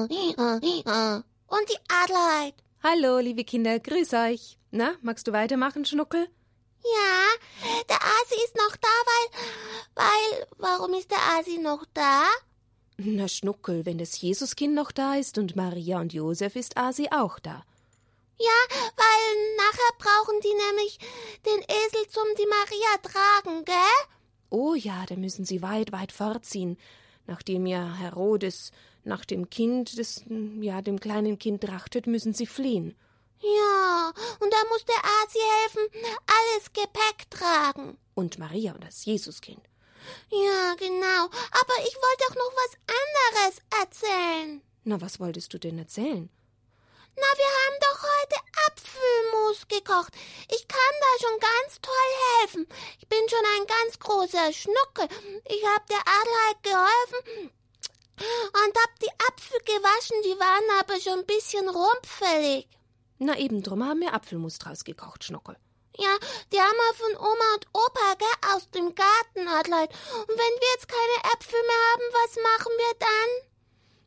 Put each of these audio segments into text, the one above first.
Und die Adelheid. Hallo, liebe Kinder, grüß euch. Na, magst du weitermachen, Schnuckel? Ja, der Asi ist noch da, weil, weil, warum ist der Asi noch da? Na, Schnuckel, wenn das Jesuskind noch da ist und Maria und Josef, ist Asi auch da. Ja, weil nachher brauchen die nämlich den Esel zum die Maria tragen, gell? Oh ja, da müssen sie weit, weit fortziehen, nachdem ja Herodes nach dem Kind, des, ja, dem kleinen Kind trachtet, müssen sie fliehen. Ja, und da muss der Asi helfen, alles Gepäck tragen. Und Maria und das Jesuskind. Ja, genau. Aber ich wollte doch noch was anderes erzählen. Na, was wolltest du denn erzählen? Na, wir haben doch heute Apfelmus gekocht. Ich kann da schon ganz toll helfen. Ich bin schon ein ganz großer Schnuckel. Ich hab der Adelheid geholfen und hab die Apfel gewaschen. Die waren aber schon ein bisschen rumpfällig. Na eben drum haben wir Apfelmus draus gekocht, Schnuckel. Ja, die haben wir von Oma und Opa, gell, aus dem Garten, Adelheid. Und wenn wir jetzt keine Äpfel mehr haben, was machen wir dann?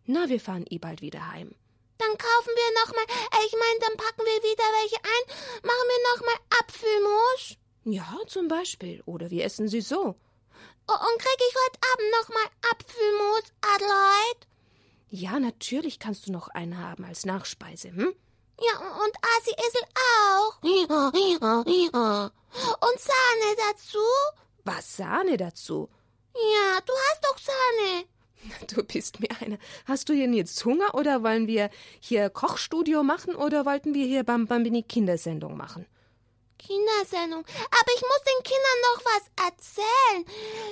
Na, wir fahren eh bald wieder heim. Dann kaufen wir nochmal, ich meine, dann packen wir wieder welche ein, machen wir nochmal Apfelmus. Ja, zum Beispiel. Oder wir essen sie so. Oh, und krieg ich heute Abend nochmal Apfelmus, Adelheid? Ja, natürlich kannst du noch einen haben als Nachspeise, hm? Ja, und Asi Esel auch. Und Sahne dazu? Was Sahne dazu? Ja, du hast doch Sahne. Du bist mir einer. Hast du denn jetzt Hunger oder wollen wir hier Kochstudio machen oder wollten wir hier Bam Bambini Kindersendung machen? Kindersendung. Aber ich muss den Kindern noch was erzählen.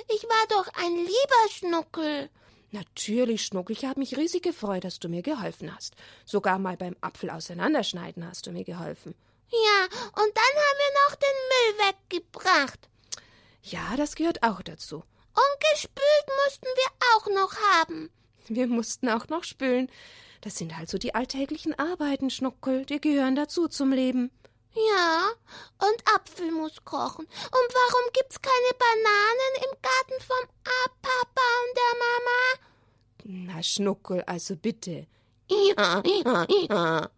Ich war doch ein lieber Schnuckel. Natürlich, Schnuckel. Ich habe mich riesig gefreut, dass du mir geholfen hast. Sogar mal beim Apfel auseinanderschneiden hast du mir geholfen. Ja, und dann haben wir noch den Müll weggebracht. Ja, das gehört auch dazu. Und gespült mussten wir auch noch haben. Wir mussten auch noch spülen. Das sind halt so die alltäglichen Arbeiten, Schnuckel, die gehören dazu zum Leben. Ja, und Apfelmus kochen. Und warum gibt's keine Bananen im Garten vom A Papa und der Mama? Na, Schnuckel, also bitte. Ja, ja, ja.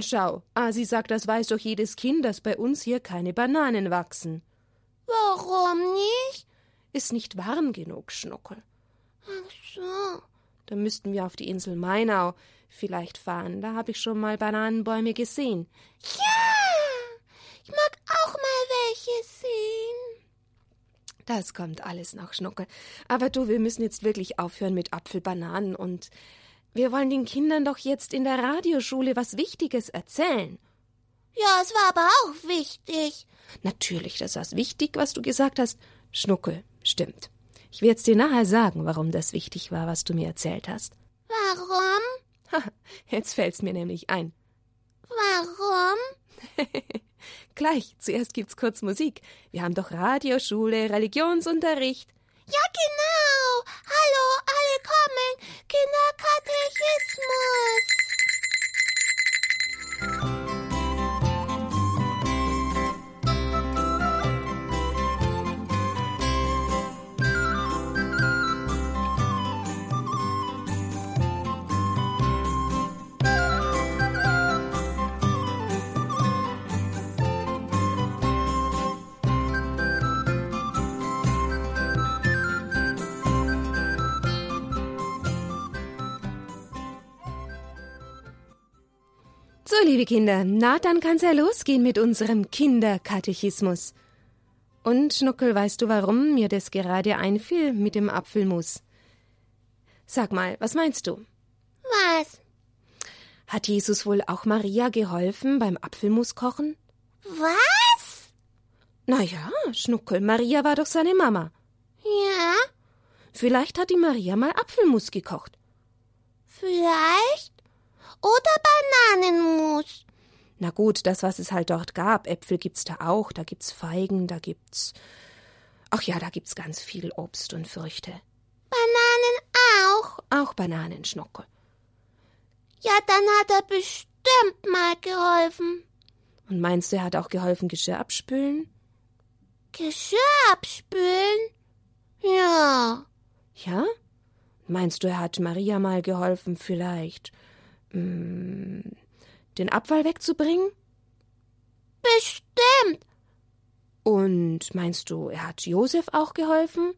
Schau, Asi sagt, das weiß doch jedes Kind, dass bei uns hier keine Bananen wachsen. Warum nicht? Ist nicht warm genug, Schnuckel. Ach so. Da müssten wir auf die Insel Mainau vielleicht fahren. Da habe ich schon mal Bananenbäume gesehen. Ja, ich mag auch mal welche sehen. Das kommt alles noch, Schnuckel. Aber du, wir müssen jetzt wirklich aufhören mit Apfelbananen und wir wollen den Kindern doch jetzt in der Radioschule was Wichtiges erzählen. Ja, es war aber auch wichtig. Natürlich, das war wichtig, was du gesagt hast. Schnuckel, stimmt. Ich werde dir nachher sagen, warum das wichtig war, was du mir erzählt hast. Warum? Ha, jetzt fällt's mir nämlich ein. Warum? Gleich, zuerst gibt's kurz Musik. Wir haben doch Radioschule, Religionsunterricht. Ja, genau. Hallo, alle kommen. Kinderkatechismus. So, liebe Kinder, na, dann kann's ja losgehen mit unserem Kinderkatechismus. Und, Schnuckel, weißt du, warum mir das gerade einfiel mit dem Apfelmus? Sag mal, was meinst du? Was? Hat Jesus wohl auch Maria geholfen beim Apfelmus kochen? Was? Na ja, Schnuckel, Maria war doch seine Mama. Ja, Vielleicht hat die Maria mal Apfelmus gekocht. vielleicht. Oder Bananenmus. Na gut, das, was es halt dort gab. Äpfel gibt's da auch, da gibt's Feigen, da gibt's. Ach ja, da gibt's ganz viel Obst und Früchte. Bananen auch. Auch Bananenschnuckel. Ja, dann hat er bestimmt mal geholfen. Und meinst du, er hat auch geholfen, Geschirr abspülen? Geschirr abspülen? Ja. Ja? Meinst du, er hat Maria mal geholfen, vielleicht den Abfall wegzubringen? Bestimmt. Und meinst du, er hat Josef auch geholfen?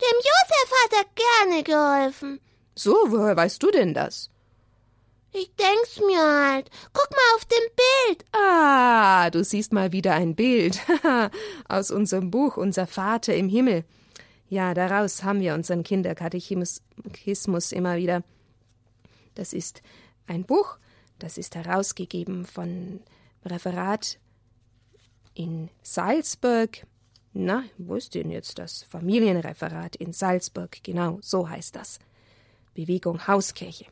Dem Josef hat er gerne geholfen. So, woher weißt du denn das? Ich denk's mir halt. Guck mal auf dem Bild. Ah, du siehst mal wieder ein Bild aus unserem Buch Unser Vater im Himmel. Ja, daraus haben wir unseren Kinderkatechismus immer wieder. Das ist ein Buch, das ist herausgegeben von Referat in Salzburg. Na, wo ist denn jetzt das Familienreferat in Salzburg? Genau, so heißt das. Bewegung Hauskirche.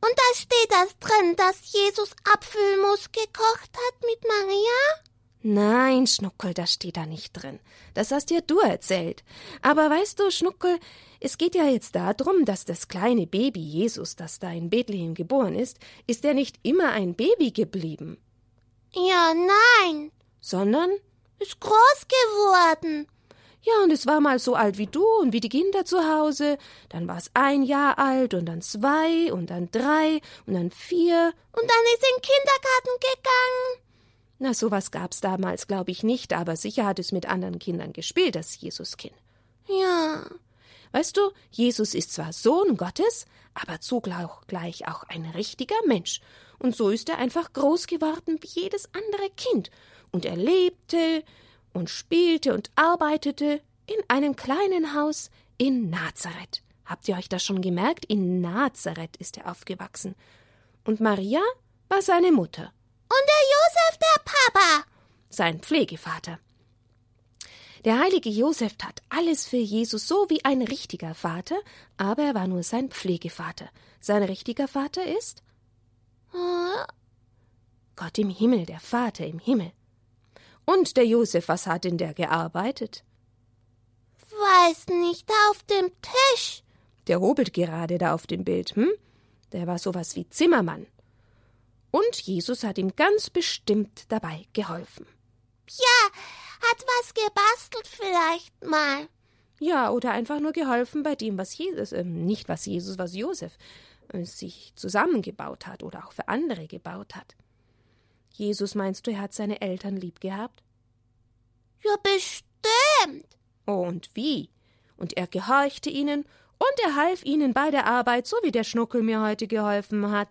Und da steht das drin, dass Jesus Apfelmus gekocht hat mit Maria? Nein, Schnuckel, das steht da nicht drin. Das hast dir du erzählt. Aber weißt du, Schnuckel, es geht ja jetzt darum, dass das kleine Baby Jesus, das da in Bethlehem geboren ist, ist er nicht immer ein Baby geblieben. Ja, nein. Sondern? Ist groß geworden. Ja, und es war mal so alt wie du und wie die Kinder zu Hause. Dann war es ein Jahr alt und dann zwei und dann drei und dann vier. Und dann ist in den Kindergarten gegangen. Na, sowas gab's damals, glaube ich, nicht, aber sicher hat es mit anderen Kindern gespielt, das Jesuskind. Ja. Weißt du, Jesus ist zwar Sohn Gottes, aber zugleich auch ein richtiger Mensch. Und so ist er einfach groß geworden wie jedes andere Kind. Und er lebte und spielte und arbeitete in einem kleinen Haus in Nazareth. Habt ihr euch das schon gemerkt? In Nazareth ist er aufgewachsen. Und Maria war seine Mutter. Und der Josef der Papa. Sein Pflegevater. Der heilige Josef tat alles für Jesus so wie ein richtiger Vater, aber er war nur sein Pflegevater. Sein richtiger Vater ist? Gott im Himmel, der Vater im Himmel. Und der Josef, was hat denn der gearbeitet? Weiß nicht, auf dem Tisch. Der hobelt gerade da auf dem Bild, hm? Der war sowas wie Zimmermann. Und Jesus hat ihm ganz bestimmt dabei geholfen. Ja, hat was gebastelt vielleicht mal. Ja, oder einfach nur geholfen bei dem, was Jesus, äh, nicht was Jesus, was Josef äh, sich zusammengebaut hat oder auch für andere gebaut hat. Jesus, meinst du, er hat seine Eltern lieb gehabt? Ja, bestimmt. Oh, und wie? Und er gehorchte ihnen und er half ihnen bei der Arbeit, so wie der Schnuckel mir heute geholfen hat.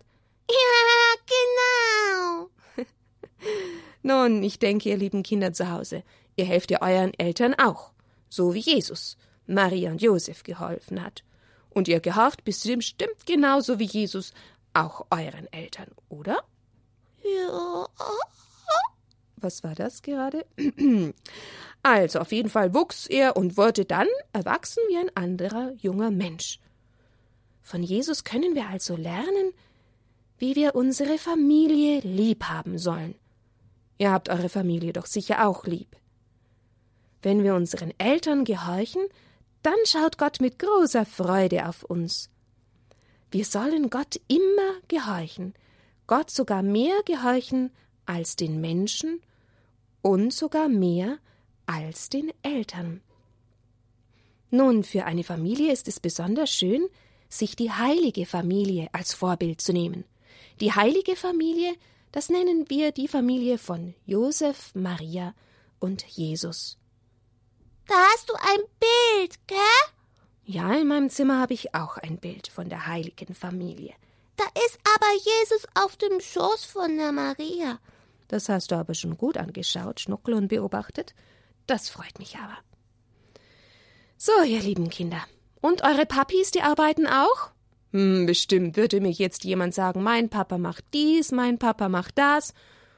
Ja, genau. Nun, ich denke, ihr lieben Kinder zu Hause, ihr helft ja euren Eltern auch, so wie Jesus Maria und Josef geholfen hat. Und ihr gehorcht bestimmt genauso wie Jesus auch euren Eltern, oder? Ja. Was war das gerade? Also, auf jeden Fall wuchs er und wurde dann erwachsen wie ein anderer junger Mensch. Von Jesus können wir also lernen, wie wir unsere Familie lieb haben sollen. Ihr habt eure Familie doch sicher auch lieb. Wenn wir unseren Eltern gehorchen, dann schaut Gott mit großer Freude auf uns. Wir sollen Gott immer gehorchen, Gott sogar mehr gehorchen als den Menschen und sogar mehr als den Eltern. Nun, für eine Familie ist es besonders schön, sich die heilige Familie als Vorbild zu nehmen. Die heilige Familie, das nennen wir die Familie von Josef, Maria und Jesus. Da hast du ein Bild, gell? Ja, in meinem Zimmer habe ich auch ein Bild von der heiligen Familie. Da ist aber Jesus auf dem Schoß von der Maria. Das hast du aber schon gut angeschaut, Schnuckel und beobachtet. Das freut mich aber. So, ihr lieben Kinder. Und eure Papis, die arbeiten auch? Hm, bestimmt würde mir jetzt jemand sagen, mein Papa macht dies, mein Papa macht das.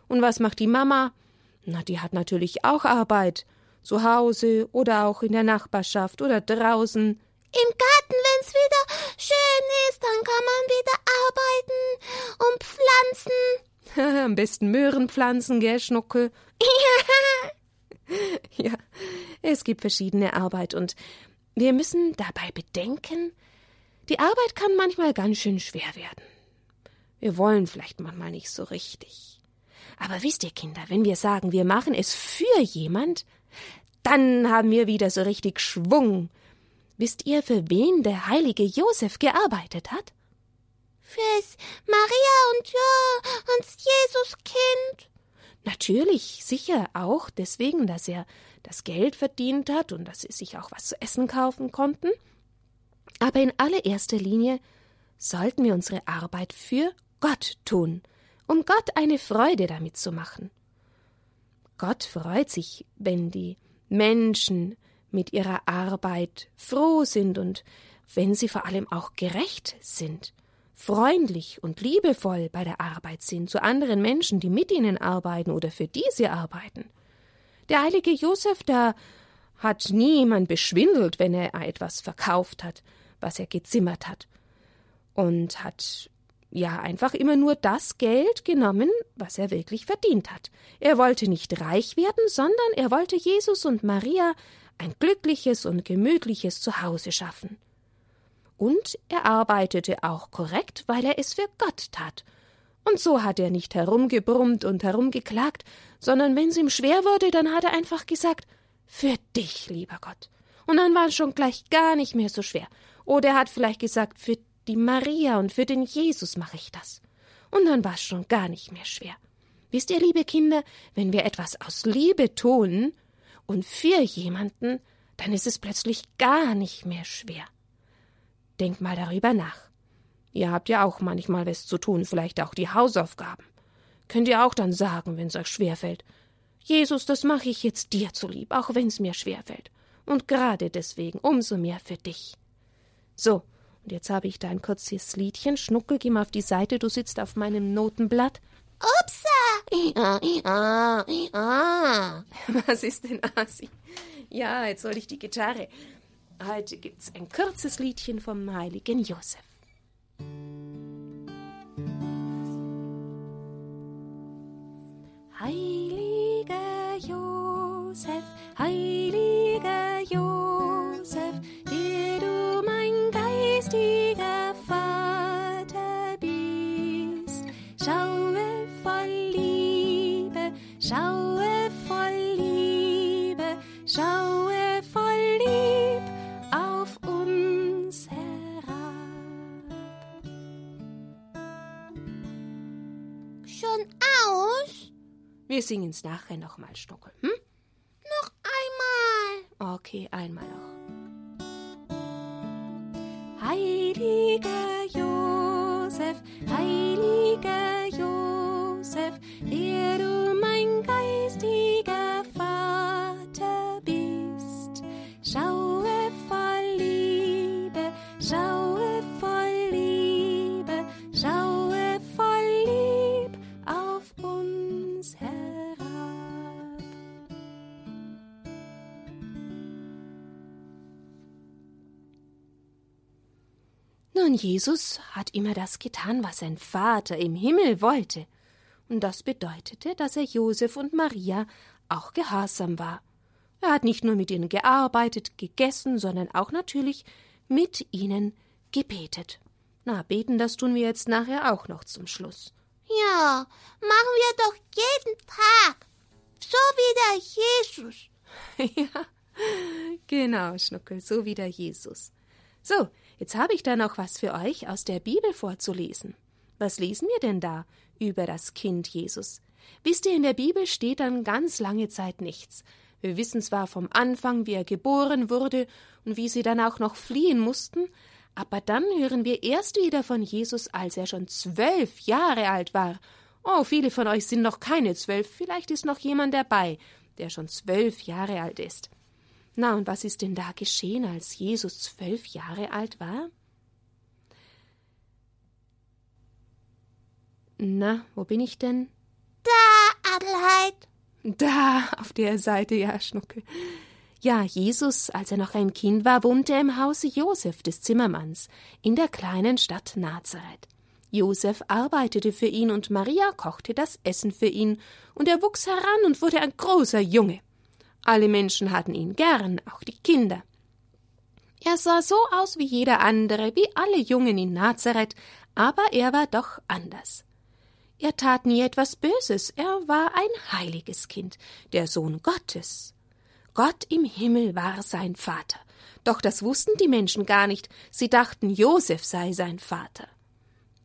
Und was macht die Mama? Na, die hat natürlich auch Arbeit. Zu Hause oder auch in der Nachbarschaft oder draußen. Im Garten, wenn's wieder schön ist, dann kann man wieder arbeiten und pflanzen. Am besten Möhren pflanzen, gell, Schnuckel? ja, es gibt verschiedene Arbeit und wir müssen dabei bedenken, die Arbeit kann manchmal ganz schön schwer werden. Wir wollen vielleicht manchmal nicht so richtig. Aber wisst ihr, Kinder, wenn wir sagen, wir machen es für jemand, dann haben wir wieder so richtig Schwung. Wisst ihr, für wen der heilige Josef gearbeitet hat? Fürs Maria und ja, und Jesuskind. Natürlich, sicher auch deswegen, dass er das Geld verdient hat und dass sie sich auch was zu essen kaufen konnten. Aber in allererster Linie sollten wir unsere Arbeit für Gott tun, um Gott eine Freude damit zu machen. Gott freut sich, wenn die Menschen mit ihrer Arbeit froh sind und wenn sie vor allem auch gerecht sind, freundlich und liebevoll bei der Arbeit sind zu anderen Menschen, die mit ihnen arbeiten oder für die sie arbeiten. Der heilige Josef, da hat niemand beschwindelt, wenn er etwas verkauft hat, was er gezimmert hat, und hat ja einfach immer nur das Geld genommen, was er wirklich verdient hat. Er wollte nicht reich werden, sondern er wollte Jesus und Maria ein glückliches und gemütliches Zuhause schaffen. Und er arbeitete auch korrekt, weil er es für Gott tat. Und so hat er nicht herumgebrummt und herumgeklagt, sondern wenn's ihm schwer wurde, dann hat er einfach gesagt, für dich, lieber Gott. Und dann war es schon gleich gar nicht mehr so schwer. Oder er hat vielleicht gesagt, für die Maria und für den Jesus mache ich das. Und dann war es schon gar nicht mehr schwer. Wisst ihr, liebe Kinder, wenn wir etwas aus Liebe tun, und für jemanden, dann ist es plötzlich gar nicht mehr schwer. Denk mal darüber nach. Ihr habt ja auch manchmal was zu tun, vielleicht auch die Hausaufgaben. Könnt ihr auch dann sagen, wenn's euch schwerfällt. Jesus, das mache ich jetzt dir zulieb, auch wenn's mir schwerfällt. Und gerade deswegen umso mehr für dich. So, und jetzt habe ich da ein kurzes Liedchen. Schnuckel, geh mal auf die Seite, du sitzt auf meinem Notenblatt. Upsa! Was ist denn Asi? Ja, jetzt soll ich die Gitarre. Heute gibt's ein kurzes Liedchen vom heiligen Josef. Heiliger Josef, heiliger Josef, Wir singen's nachher nochmal, Stuckel. Hm? Noch einmal. Okay, einmal noch. Heiliger Josef, heiliger Nun, Jesus hat immer das getan, was sein Vater im Himmel wollte. Und das bedeutete, dass er Josef und Maria auch gehorsam war. Er hat nicht nur mit ihnen gearbeitet, gegessen, sondern auch natürlich mit ihnen gebetet. Na, beten, das tun wir jetzt nachher auch noch zum Schluss. Ja, machen wir doch jeden Tag. So wie der Jesus. ja, genau, Schnuckel, so wie der Jesus. So, jetzt habe ich da noch was für euch aus der Bibel vorzulesen. Was lesen wir denn da über das Kind Jesus? Wisst ihr, in der Bibel steht dann ganz lange Zeit nichts. Wir wissen zwar vom Anfang, wie er geboren wurde und wie sie dann auch noch fliehen mussten, aber dann hören wir erst wieder von Jesus, als er schon zwölf Jahre alt war. Oh, viele von euch sind noch keine zwölf, vielleicht ist noch jemand dabei, der schon zwölf Jahre alt ist. Na, und was ist denn da geschehen, als Jesus zwölf Jahre alt war? Na, wo bin ich denn? Da, Adelheid. Da, auf der Seite, ja, Schnuckel. Ja, Jesus, als er noch ein Kind war, wohnte im Hause Josef des Zimmermanns in der kleinen Stadt Nazareth. Josef arbeitete für ihn und Maria kochte das Essen für ihn, und er wuchs heran und wurde ein großer Junge. Alle Menschen hatten ihn gern, auch die Kinder. Er sah so aus wie jeder andere, wie alle Jungen in Nazareth, aber er war doch anders. Er tat nie etwas Böses, er war ein heiliges Kind, der Sohn Gottes. Gott im Himmel war sein Vater. Doch das wussten die Menschen gar nicht, sie dachten, Josef sei sein Vater.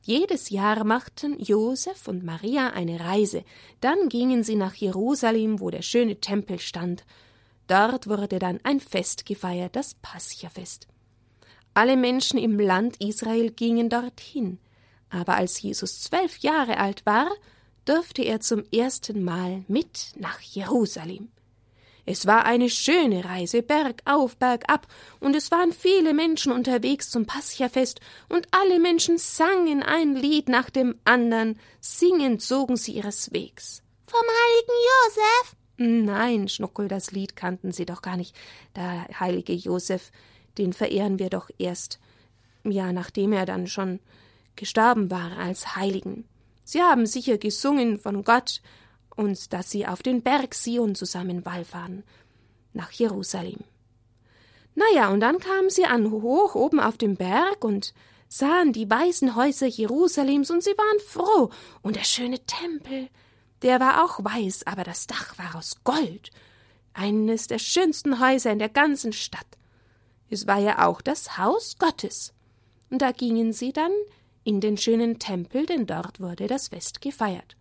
Jedes Jahr machten Josef und Maria eine Reise, dann gingen sie nach Jerusalem, wo der schöne Tempel stand. Dort wurde dann ein Fest gefeiert, das Paschafest. Alle Menschen im Land Israel gingen dorthin, aber als Jesus zwölf Jahre alt war, durfte er zum ersten Mal mit nach Jerusalem. Es war eine schöne Reise, bergauf, bergab, und es waren viele Menschen unterwegs zum Paschafest, und alle Menschen sangen ein Lied nach dem andern, singend zogen sie ihres Wegs. Vom heiligen Josef? Nein, Schnuckel, das Lied kannten sie doch gar nicht. Der heilige Josef, den verehren wir doch erst, ja, nachdem er dann schon gestorben war als Heiligen. Sie haben sicher gesungen von Gott und dass sie auf den Berg Sion zusammen wallfahren, nach Jerusalem. Naja, und dann kamen sie an hoch oben auf dem Berg und sahen die weißen Häuser Jerusalems und sie waren froh. Und der schöne Tempel, der war auch weiß, aber das Dach war aus Gold. Eines der schönsten Häuser in der ganzen Stadt. Es war ja auch das Haus Gottes. Und da gingen sie dann in den schönen Tempel, denn dort wurde das Fest gefeiert.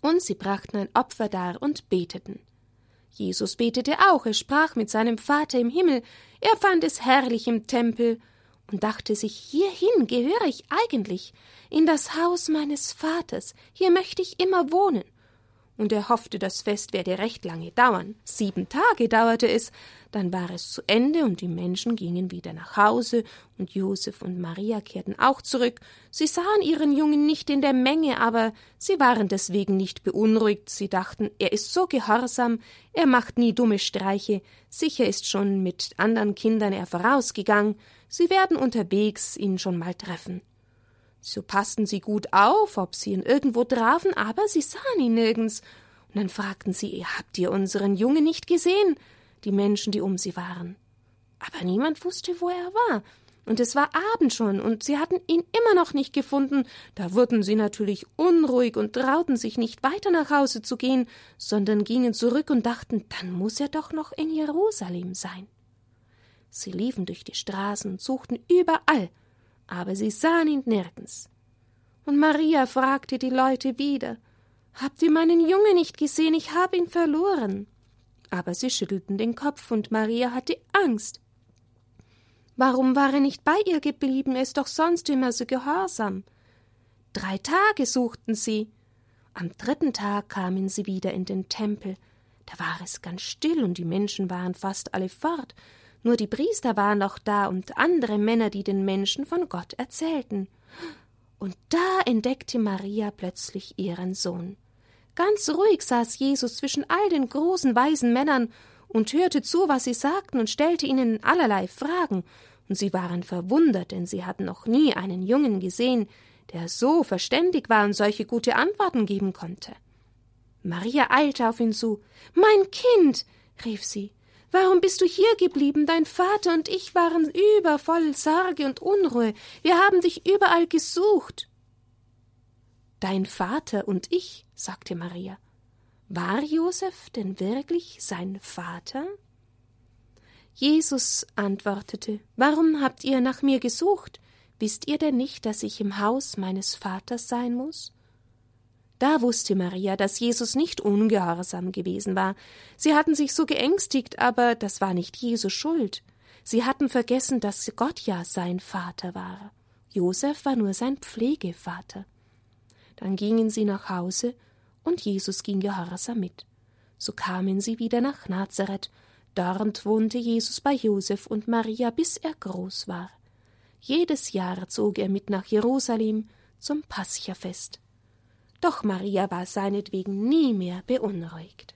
Und sie brachten ein Opfer dar und beteten. Jesus betete auch, er sprach mit seinem Vater im Himmel, er fand es herrlich im Tempel und dachte sich, hierhin gehöre ich eigentlich, in das Haus meines Vaters, hier möchte ich immer wohnen und er hoffte, das Fest werde recht lange dauern. Sieben Tage dauerte es, dann war es zu Ende und die Menschen gingen wieder nach Hause und Josef und Maria kehrten auch zurück. Sie sahen ihren Jungen nicht in der Menge, aber sie waren deswegen nicht beunruhigt. Sie dachten, er ist so gehorsam, er macht nie dumme Streiche, sicher ist schon mit anderen Kindern er vorausgegangen, sie werden unterwegs ihn schon mal treffen. So passten sie gut auf, ob sie ihn irgendwo trafen, aber sie sahen ihn nirgends. Und dann fragten sie, habt ihr unseren Jungen nicht gesehen? Die Menschen, die um sie waren. Aber niemand wusste, wo er war. Und es war Abend schon, und sie hatten ihn immer noch nicht gefunden. Da wurden sie natürlich unruhig und trauten sich nicht weiter nach Hause zu gehen, sondern gingen zurück und dachten, dann muss er doch noch in Jerusalem sein. Sie liefen durch die Straßen und suchten überall, aber sie sahen ihn nirgends. Und Maria fragte die Leute wieder Habt ihr meinen Junge nicht gesehen? Ich habe ihn verloren. Aber sie schüttelten den Kopf, und Maria hatte Angst. Warum war er nicht bei ihr geblieben? Er ist doch sonst immer so gehorsam. Drei Tage suchten sie. Am dritten Tag kamen sie wieder in den Tempel. Da war es ganz still und die Menschen waren fast alle fort, nur die Priester waren noch da und andere Männer, die den Menschen von Gott erzählten. Und da entdeckte Maria plötzlich ihren Sohn. Ganz ruhig saß Jesus zwischen all den großen weisen Männern und hörte zu, was sie sagten und stellte ihnen allerlei Fragen, und sie waren verwundert, denn sie hatten noch nie einen Jungen gesehen, der so verständig war und solche gute Antworten geben konnte. Maria eilte auf ihn zu. Mein Kind, rief sie, Warum bist du hier geblieben? Dein Vater und ich waren übervoll Sorge und Unruhe. Wir haben dich überall gesucht. Dein Vater und ich, sagte Maria. War Josef denn wirklich sein Vater? Jesus antwortete, Warum habt ihr nach mir gesucht? Wisst ihr denn nicht, dass ich im Haus meines Vaters sein muss? Da wusste Maria, dass Jesus nicht ungehorsam gewesen war. Sie hatten sich so geängstigt, aber das war nicht Jesu Schuld. Sie hatten vergessen, dass Gott ja sein Vater war. Josef war nur sein Pflegevater. Dann gingen sie nach Hause, und Jesus ging gehorsam mit. So kamen sie wieder nach Nazareth. Dort wohnte Jesus bei Josef und Maria, bis er groß war. Jedes Jahr zog er mit nach Jerusalem zum Paschafest. Doch Maria war seinetwegen nie mehr beunruhigt.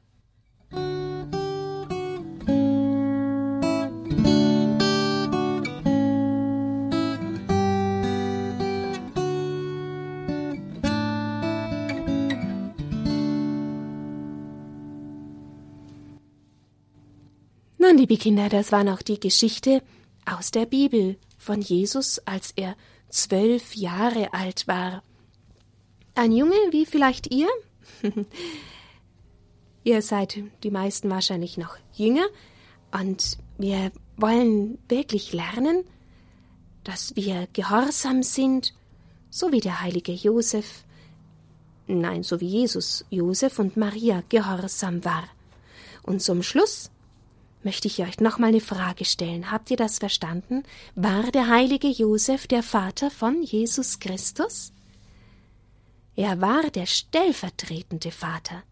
Nun, liebe Kinder, das war noch die Geschichte aus der Bibel von Jesus, als er zwölf Jahre alt war. Ein Junge wie vielleicht ihr? Ihr seid die meisten wahrscheinlich noch jünger und wir wollen wirklich lernen, dass wir gehorsam sind, so wie der heilige Josef, nein, so wie Jesus, Josef und Maria gehorsam war. Und zum Schluss möchte ich euch noch mal eine Frage stellen. Habt ihr das verstanden? War der heilige Josef der Vater von Jesus Christus? Er war der stellvertretende Vater,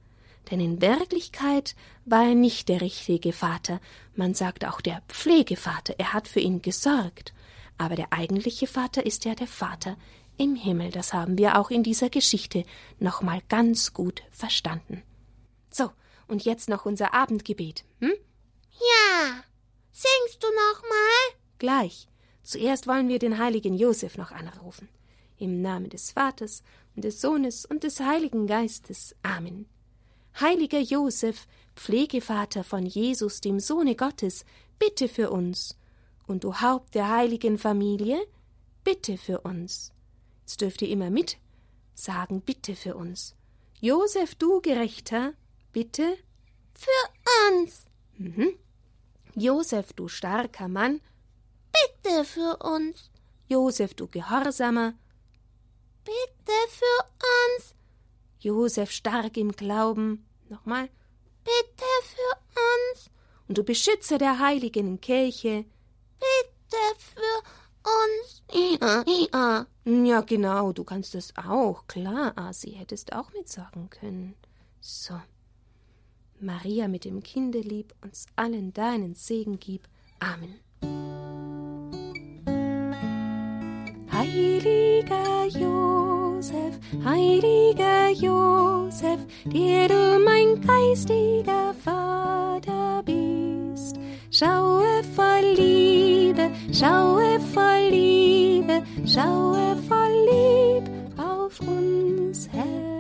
denn in Wirklichkeit war er nicht der richtige Vater, man sagt auch der Pflegevater, er hat für ihn gesorgt, aber der eigentliche Vater ist ja der Vater im Himmel, das haben wir auch in dieser Geschichte noch mal ganz gut verstanden. So, und jetzt noch unser Abendgebet, hm? Ja. Singst du noch mal? Gleich. Zuerst wollen wir den heiligen Josef noch anrufen. Im Namen des Vaters des Sohnes und des Heiligen Geistes. Amen. Heiliger Josef, Pflegevater von Jesus, dem Sohne Gottes, bitte für uns. Und du Haupt der heiligen Familie, bitte für uns. Jetzt dürft ihr immer mit sagen, bitte für uns. Josef, du Gerechter, bitte für uns. Mhm. Josef, du starker Mann, bitte für uns. Josef, du Gehorsamer, bitte für uns. Josef, stark im Glauben, nochmal, bitte für uns. Und du Beschützer der heiligen Kirche, bitte für uns. Ja, ja. ja, genau, du kannst das auch, klar, Asi, hättest auch mitsagen können. So. Maria mit dem Kinde lieb, uns allen deinen Segen gib. Amen. Heiliger Josef, heiliger Josef, der du mein geistiger Vater bist, schaue voll Liebe, schaue voll Liebe, schaue voll Lieb auf uns herab.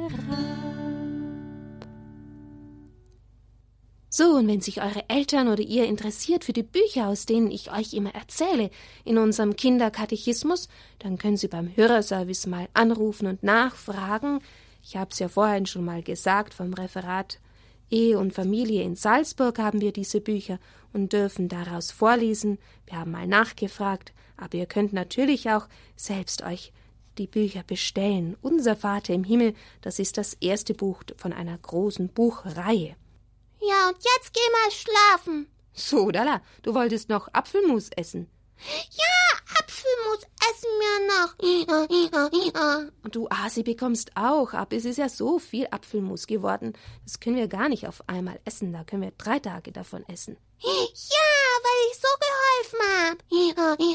So, und wenn sich eure Eltern oder ihr interessiert für die Bücher, aus denen ich euch immer erzähle, in unserem Kinderkatechismus, dann können Sie beim Hörerservice mal anrufen und nachfragen. Ich habe es ja vorhin schon mal gesagt, vom Referat Ehe und Familie in Salzburg haben wir diese Bücher und dürfen daraus vorlesen. Wir haben mal nachgefragt, aber ihr könnt natürlich auch selbst euch die Bücher bestellen. Unser Vater im Himmel, das ist das erste Buch von einer großen Buchreihe. Ja, und jetzt geh mal schlafen. So, Dalla, du wolltest noch Apfelmus essen. Ja, Apfelmus essen wir noch. Und du, Asi, bekommst auch ab. Es ist ja so viel Apfelmus geworden. Das können wir gar nicht auf einmal essen. Da können wir drei Tage davon essen. Ja, weil ich so geholfen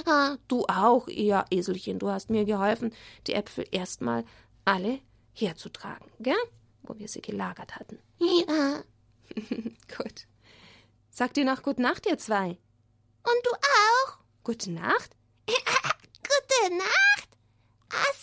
hab. Du auch, ja, Eselchen. Du hast mir geholfen, die Äpfel erstmal alle herzutragen, gell? Wo wir sie gelagert hatten. Ja. Gut. Sagt ihr noch Gute Nacht, ihr zwei? Und du auch? Gute Nacht? Gute Nacht? Assi,